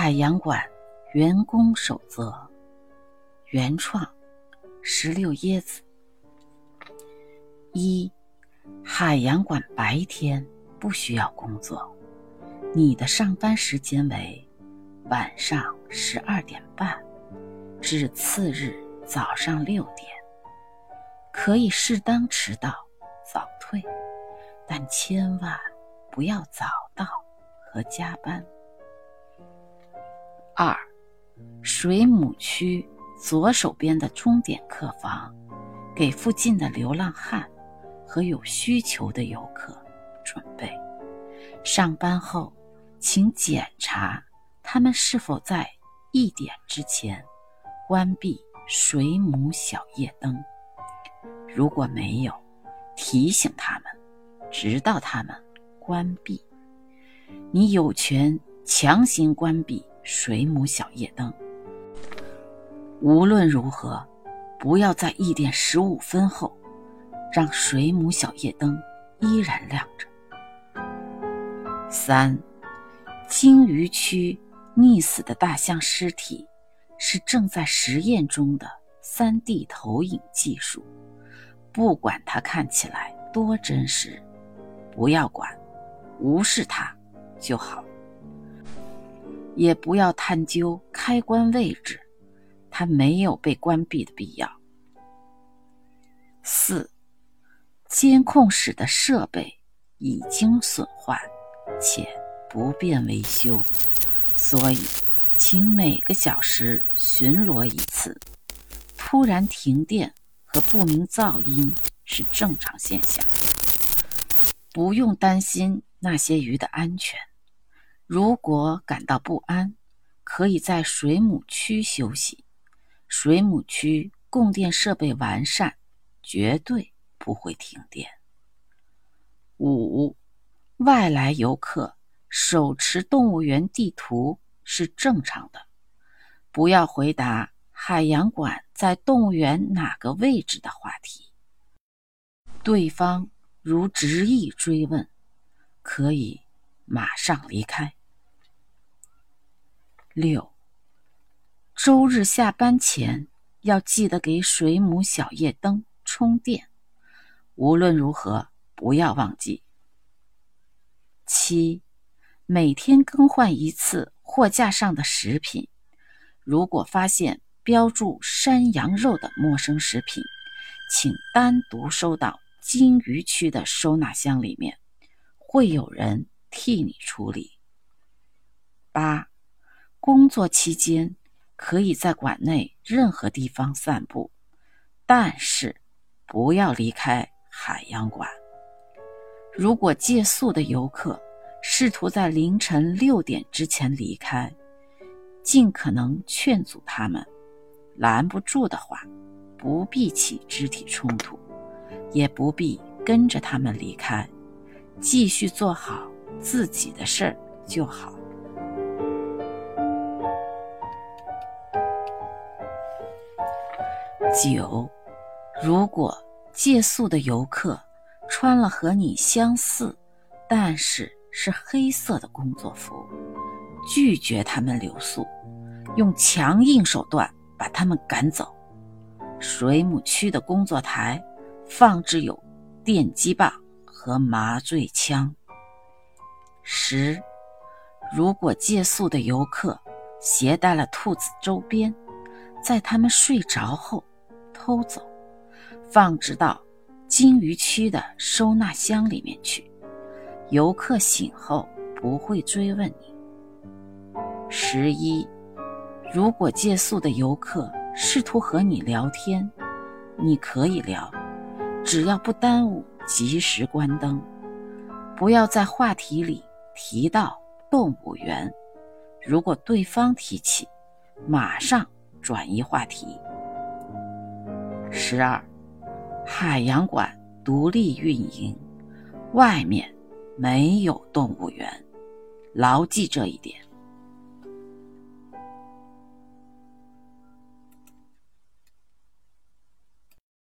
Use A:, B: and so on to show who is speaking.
A: 海洋馆员工守则，原创，石榴椰子。一，海洋馆白天不需要工作，你的上班时间为晚上十二点半至次日早上六点，可以适当迟到早退，但千万不要早到和加班。二，水母区左手边的钟点客房，给附近的流浪汉和有需求的游客准备。上班后，请检查他们是否在一点之前关闭水母小夜灯。如果没有，提醒他们，直到他们关闭。你有权强行关闭。水母小夜灯，无论如何，不要在一点十五分后让水母小夜灯依然亮着。三，鲸鱼区溺死的大象尸体是正在实验中的三 D 投影技术，不管它看起来多真实，不要管，无视它就好。也不要探究开关位置，它没有被关闭的必要。四，监控室的设备已经损坏且不便维修，所以请每个小时巡逻一次。突然停电和不明噪音是正常现象，不用担心那些鱼的安全。如果感到不安，可以在水母区休息。水母区供电设备完善，绝对不会停电。五，外来游客手持动物园地图是正常的。不要回答海洋馆在动物园哪个位置的话题。对方如执意追问，可以马上离开。六，周日下班前要记得给水母小夜灯充电，无论如何不要忘记。七，每天更换一次货架上的食品，如果发现标注山羊肉的陌生食品，请单独收到金鱼区的收纳箱里面，会有人替你处理。八。工作期间，可以在馆内任何地方散步，但是不要离开海洋馆。如果借宿的游客试图在凌晨六点之前离开，尽可能劝阻他们。拦不住的话，不必起肢体冲突，也不必跟着他们离开，继续做好自己的事儿就好。九，如果借宿的游客穿了和你相似，但是是黑色的工作服，拒绝他们留宿，用强硬手段把他们赶走。水母区的工作台放置有电击棒和麻醉枪。十，如果借宿的游客携带了兔子周边，在他们睡着后。偷走，放置到鲸鱼区的收纳箱里面去。游客醒后不会追问你。十一，如果借宿的游客试图和你聊天，你可以聊，只要不耽误及时关灯。不要在话题里提到动物园。如果对方提起，马上转移话题。十二，海洋馆独立运营，外面没有动物园，牢记这一点。